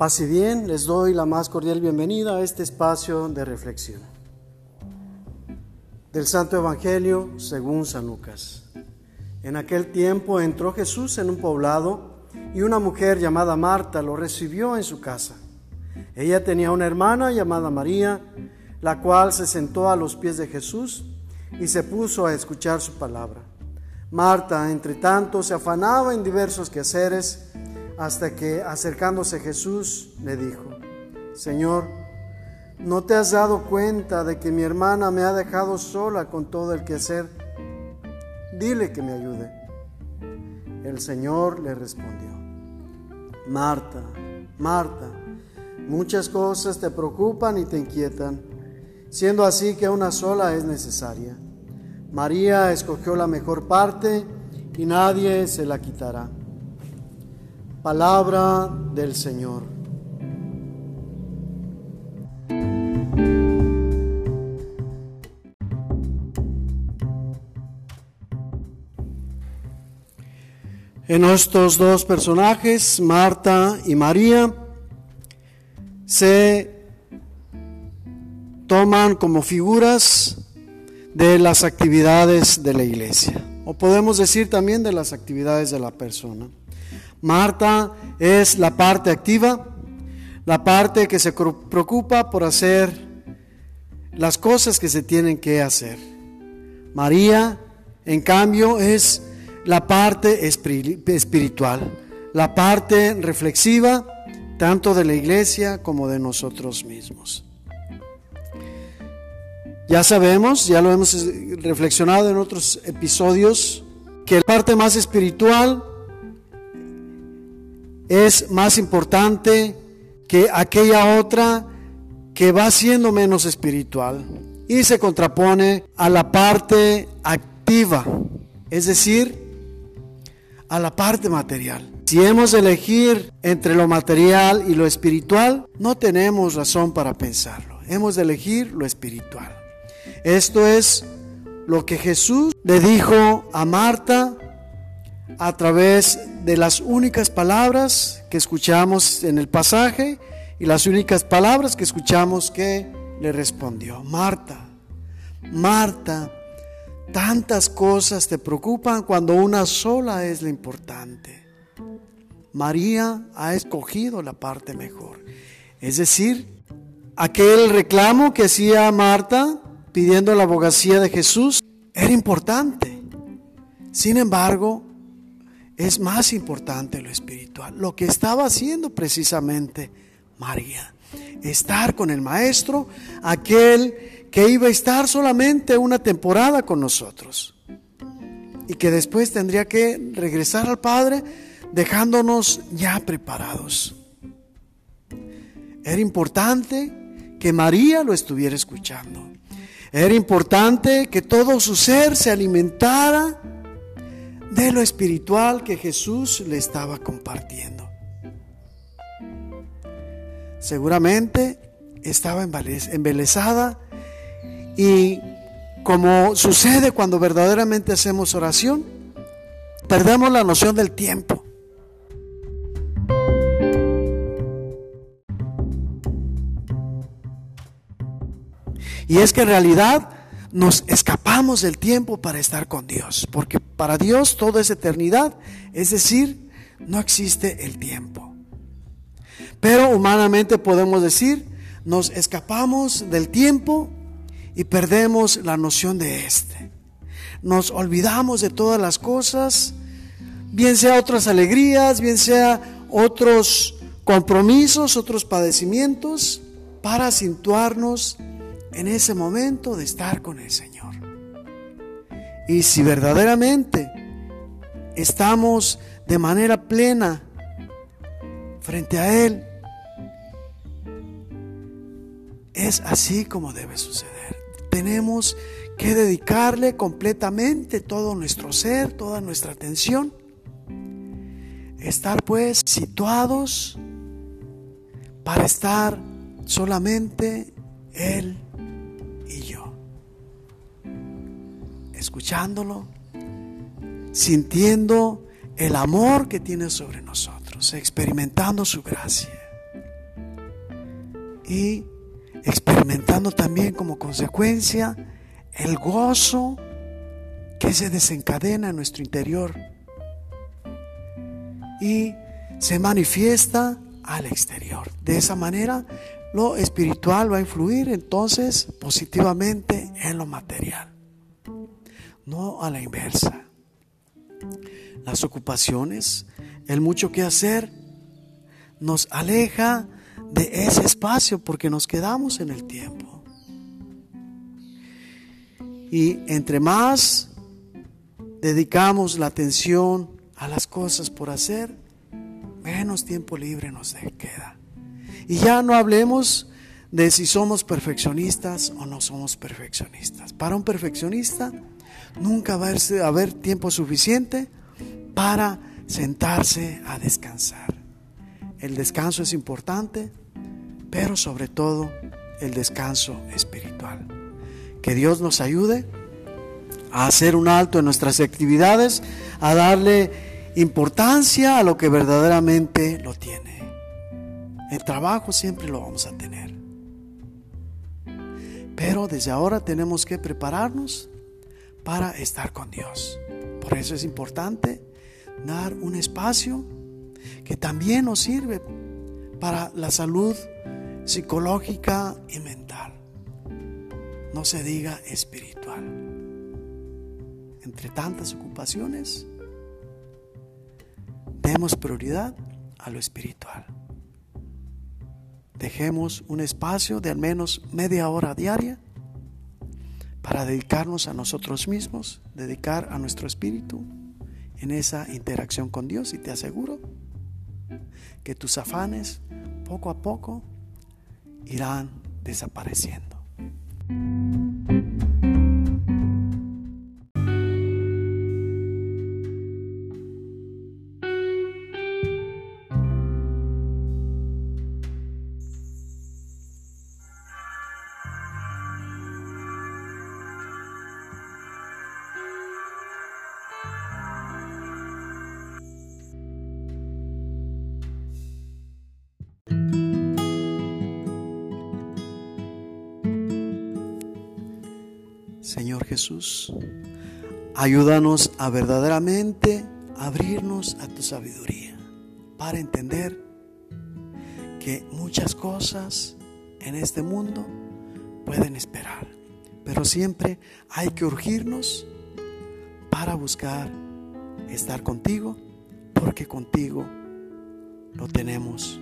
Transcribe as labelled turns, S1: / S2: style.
S1: Paz y bien, les doy la más cordial bienvenida a este espacio de reflexión. Del Santo Evangelio según San Lucas. En aquel tiempo entró Jesús en un poblado y una mujer llamada Marta lo recibió en su casa. Ella tenía una hermana llamada María, la cual se sentó a los pies de Jesús y se puso a escuchar su palabra. Marta, entre tanto, se afanaba en diversos quehaceres hasta que, acercándose Jesús, le dijo, Señor, ¿no te has dado cuenta de que mi hermana me ha dejado sola con todo el quehacer? Dile que me ayude. El Señor le respondió, Marta, Marta, muchas cosas te preocupan y te inquietan, siendo así que una sola es necesaria. María escogió la mejor parte y nadie se la quitará. Palabra del Señor. En estos dos personajes, Marta y María, se toman como figuras de las actividades de la iglesia, o podemos decir también de las actividades de la persona. Marta es la parte activa, la parte que se preocupa por hacer las cosas que se tienen que hacer. María, en cambio, es la parte espiritual, la parte reflexiva, tanto de la iglesia como de nosotros mismos. Ya sabemos, ya lo hemos reflexionado en otros episodios, que la parte más espiritual es más importante que aquella otra que va siendo menos espiritual y se contrapone a la parte activa, es decir, a la parte material. Si hemos de elegir entre lo material y lo espiritual, no tenemos razón para pensarlo. Hemos de elegir lo espiritual. Esto es lo que Jesús le dijo a Marta a través de las únicas palabras que escuchamos en el pasaje y las únicas palabras que escuchamos que le respondió. Marta, Marta, tantas cosas te preocupan cuando una sola es la importante. María ha escogido la parte mejor. Es decir, aquel reclamo que hacía Marta pidiendo la abogacía de Jesús era importante. Sin embargo, es más importante lo espiritual. Lo que estaba haciendo precisamente María. Estar con el Maestro, aquel que iba a estar solamente una temporada con nosotros. Y que después tendría que regresar al Padre dejándonos ya preparados. Era importante que María lo estuviera escuchando. Era importante que todo su ser se alimentara de lo espiritual que Jesús le estaba compartiendo. Seguramente estaba embelesada y como sucede cuando verdaderamente hacemos oración, perdemos la noción del tiempo. Y es que en realidad nos escapamos del tiempo para estar con Dios, porque para Dios todo es eternidad, es decir, no existe el tiempo. Pero humanamente podemos decir, nos escapamos del tiempo y perdemos la noción de este. Nos olvidamos de todas las cosas, bien sea otras alegrías, bien sea otros compromisos, otros padecimientos, para situarnos en ese momento de estar con el Señor. Y si verdaderamente estamos de manera plena frente a Él, es así como debe suceder. Tenemos que dedicarle completamente todo nuestro ser, toda nuestra atención. Estar pues situados para estar solamente Él Escuchándolo, sintiendo el amor que tiene sobre nosotros, experimentando su gracia. y experimentando también como consecuencia el gozo que se desencadena en nuestro interior y se manifiesta al exterior. De esa manera, lo espiritual va a influir entonces positivamente en lo material, no a la inversa. Las ocupaciones, el mucho que hacer, nos aleja de ese espacio porque nos quedamos en el tiempo. Y entre más dedicamos la atención a las cosas por hacer, menos tiempo libre nos queda. Y ya no hablemos de si somos perfeccionistas o no somos perfeccionistas. Para un perfeccionista nunca va a haber tiempo suficiente para sentarse a descansar. El descanso es importante, pero sobre todo el descanso espiritual. Que Dios nos ayude a hacer un alto en nuestras actividades, a darle importancia a lo que verdaderamente lo tiene. El trabajo siempre lo vamos a tener. Pero desde ahora tenemos que prepararnos para estar con Dios. Por eso es importante dar un espacio que también nos sirve para la salud psicológica y mental. No se diga espiritual. Entre tantas ocupaciones, demos prioridad a lo espiritual. Dejemos un espacio de al menos media hora diaria para dedicarnos a nosotros mismos, dedicar a nuestro espíritu en esa interacción con Dios y te aseguro que tus afanes poco a poco irán desapareciendo. Señor Jesús, ayúdanos a verdaderamente abrirnos a tu sabiduría para entender que muchas cosas en este mundo pueden esperar, pero siempre hay que urgirnos para buscar estar contigo, porque contigo lo tenemos